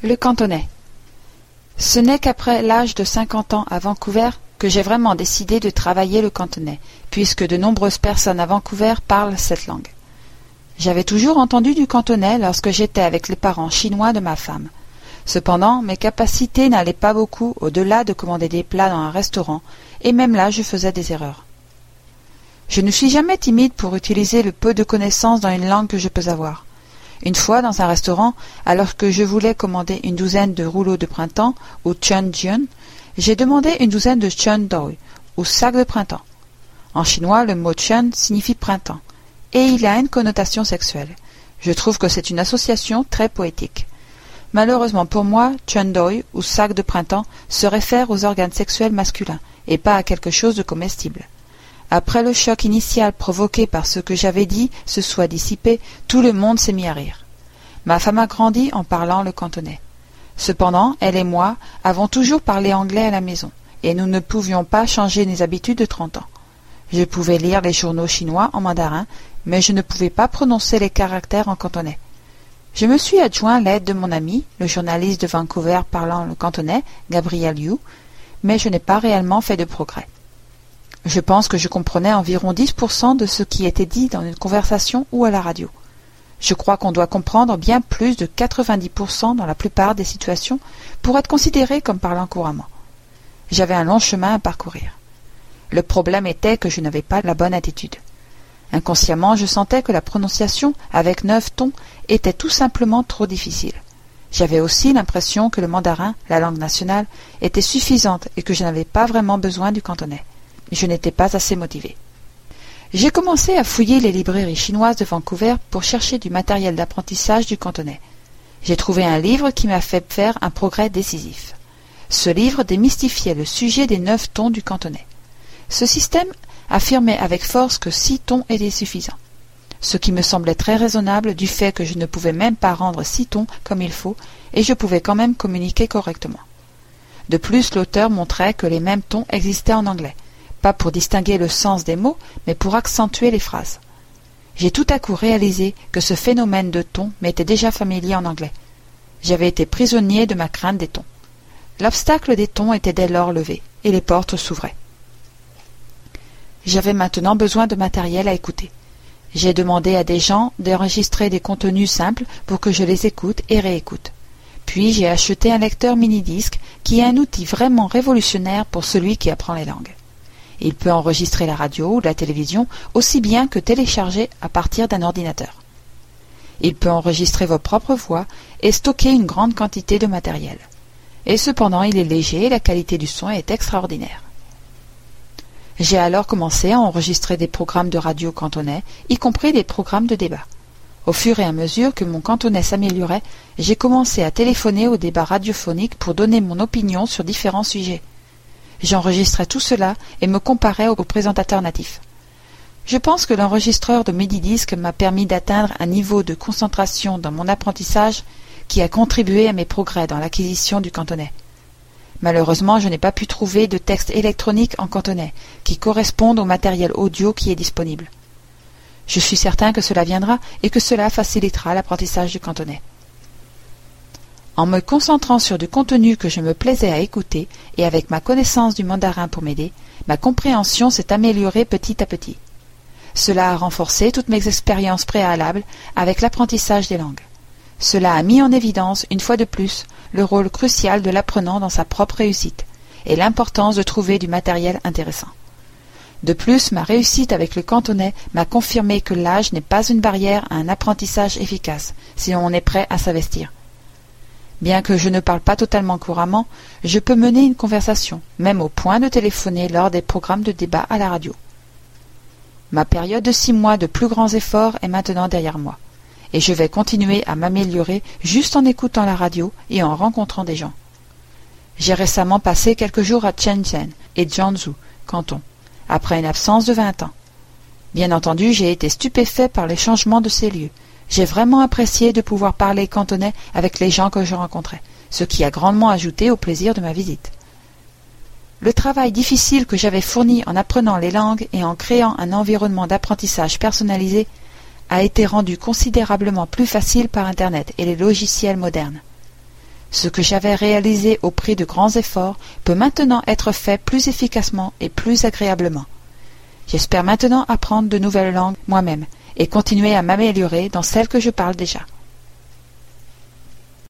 Le cantonais. Ce n'est qu'après l'âge de cinquante ans à Vancouver que j'ai vraiment décidé de travailler le cantonais, puisque de nombreuses personnes à Vancouver parlent cette langue. J'avais toujours entendu du cantonais lorsque j'étais avec les parents chinois de ma femme. Cependant, mes capacités n'allaient pas beaucoup au-delà de commander des plats dans un restaurant, et même là je faisais des erreurs. Je ne suis jamais timide pour utiliser le peu de connaissances dans une langue que je peux avoir. Une fois, dans un restaurant, alors que je voulais commander une douzaine de rouleaux de printemps, ou chun jian, j'ai demandé une douzaine de chun doi, ou sac de printemps. En chinois, le mot chun signifie printemps, et il a une connotation sexuelle. Je trouve que c'est une association très poétique. Malheureusement pour moi, chun doi, ou sac de printemps, se réfère aux organes sexuels masculins, et pas à quelque chose de comestible. Après le choc initial provoqué par ce que j'avais dit se soit dissipé, tout le monde s'est mis à rire. Ma femme a grandi en parlant le cantonais. Cependant, elle et moi avons toujours parlé anglais à la maison, et nous ne pouvions pas changer nos habitudes de trente ans. Je pouvais lire les journaux chinois en mandarin, mais je ne pouvais pas prononcer les caractères en cantonais. Je me suis adjoint l'aide de mon ami, le journaliste de Vancouver parlant le cantonais, Gabriel Liu, mais je n'ai pas réellement fait de progrès. Je pense que je comprenais environ dix pour cent de ce qui était dit dans une conversation ou à la radio. Je crois qu'on doit comprendre bien plus de quatre-vingt-dix pour cent dans la plupart des situations pour être considéré comme parlant couramment. J'avais un long chemin à parcourir. Le problème était que je n'avais pas la bonne attitude. Inconsciemment, je sentais que la prononciation avec neuf tons était tout simplement trop difficile. J'avais aussi l'impression que le mandarin, la langue nationale, était suffisante et que je n'avais pas vraiment besoin du cantonais je n'étais pas assez motivé. J'ai commencé à fouiller les librairies chinoises de Vancouver pour chercher du matériel d'apprentissage du cantonais. J'ai trouvé un livre qui m'a fait faire un progrès décisif. Ce livre démystifiait le sujet des neuf tons du cantonais. Ce système affirmait avec force que six tons étaient suffisants, ce qui me semblait très raisonnable du fait que je ne pouvais même pas rendre six tons comme il faut, et je pouvais quand même communiquer correctement. De plus, l'auteur montrait que les mêmes tons existaient en anglais, pour distinguer le sens des mots, mais pour accentuer les phrases. J'ai tout à coup réalisé que ce phénomène de ton m'était déjà familier en anglais. J'avais été prisonnier de ma crainte des tons. L'obstacle des tons était dès lors levé, et les portes s'ouvraient. J'avais maintenant besoin de matériel à écouter. J'ai demandé à des gens d'enregistrer des contenus simples pour que je les écoute et réécoute. Puis j'ai acheté un lecteur mini-disque qui est un outil vraiment révolutionnaire pour celui qui apprend les langues. Il peut enregistrer la radio ou la télévision aussi bien que télécharger à partir d'un ordinateur. Il peut enregistrer vos propres voix et stocker une grande quantité de matériel. Et cependant, il est léger et la qualité du son est extraordinaire. J'ai alors commencé à enregistrer des programmes de radio cantonais, y compris des programmes de débat. Au fur et à mesure que mon cantonais s'améliorait, j'ai commencé à téléphoner aux débats radiophoniques pour donner mon opinion sur différents sujets. J'enregistrais tout cela et me comparais aux présentateurs natifs. Je pense que l'enregistreur de Medidisc m'a permis d'atteindre un niveau de concentration dans mon apprentissage qui a contribué à mes progrès dans l'acquisition du cantonais. Malheureusement, je n'ai pas pu trouver de texte électronique en cantonais qui correspondent au matériel audio qui est disponible. Je suis certain que cela viendra et que cela facilitera l'apprentissage du cantonais. En me concentrant sur du contenu que je me plaisais à écouter et avec ma connaissance du mandarin pour m'aider, ma compréhension s'est améliorée petit à petit. Cela a renforcé toutes mes expériences préalables avec l'apprentissage des langues. Cela a mis en évidence, une fois de plus, le rôle crucial de l'apprenant dans sa propre réussite et l'importance de trouver du matériel intéressant. De plus, ma réussite avec le cantonais m'a confirmé que l'âge n'est pas une barrière à un apprentissage efficace si on est prêt à s'investir. Bien que je ne parle pas totalement couramment, je peux mener une conversation, même au point de téléphoner lors des programmes de débat à la radio. Ma période de six mois de plus grands efforts est maintenant derrière moi, et je vais continuer à m'améliorer juste en écoutant la radio et en rencontrant des gens. J'ai récemment passé quelques jours à Shenzhen et Jiangsu, canton, après une absence de vingt ans. Bien entendu, j'ai été stupéfait par les changements de ces lieux, j'ai vraiment apprécié de pouvoir parler cantonais avec les gens que je rencontrais, ce qui a grandement ajouté au plaisir de ma visite. Le travail difficile que j'avais fourni en apprenant les langues et en créant un environnement d'apprentissage personnalisé a été rendu considérablement plus facile par Internet et les logiciels modernes. Ce que j'avais réalisé au prix de grands efforts peut maintenant être fait plus efficacement et plus agréablement. J'espère maintenant apprendre de nouvelles langues moi-même, et continuer à m'améliorer dans celle que je parle déjà.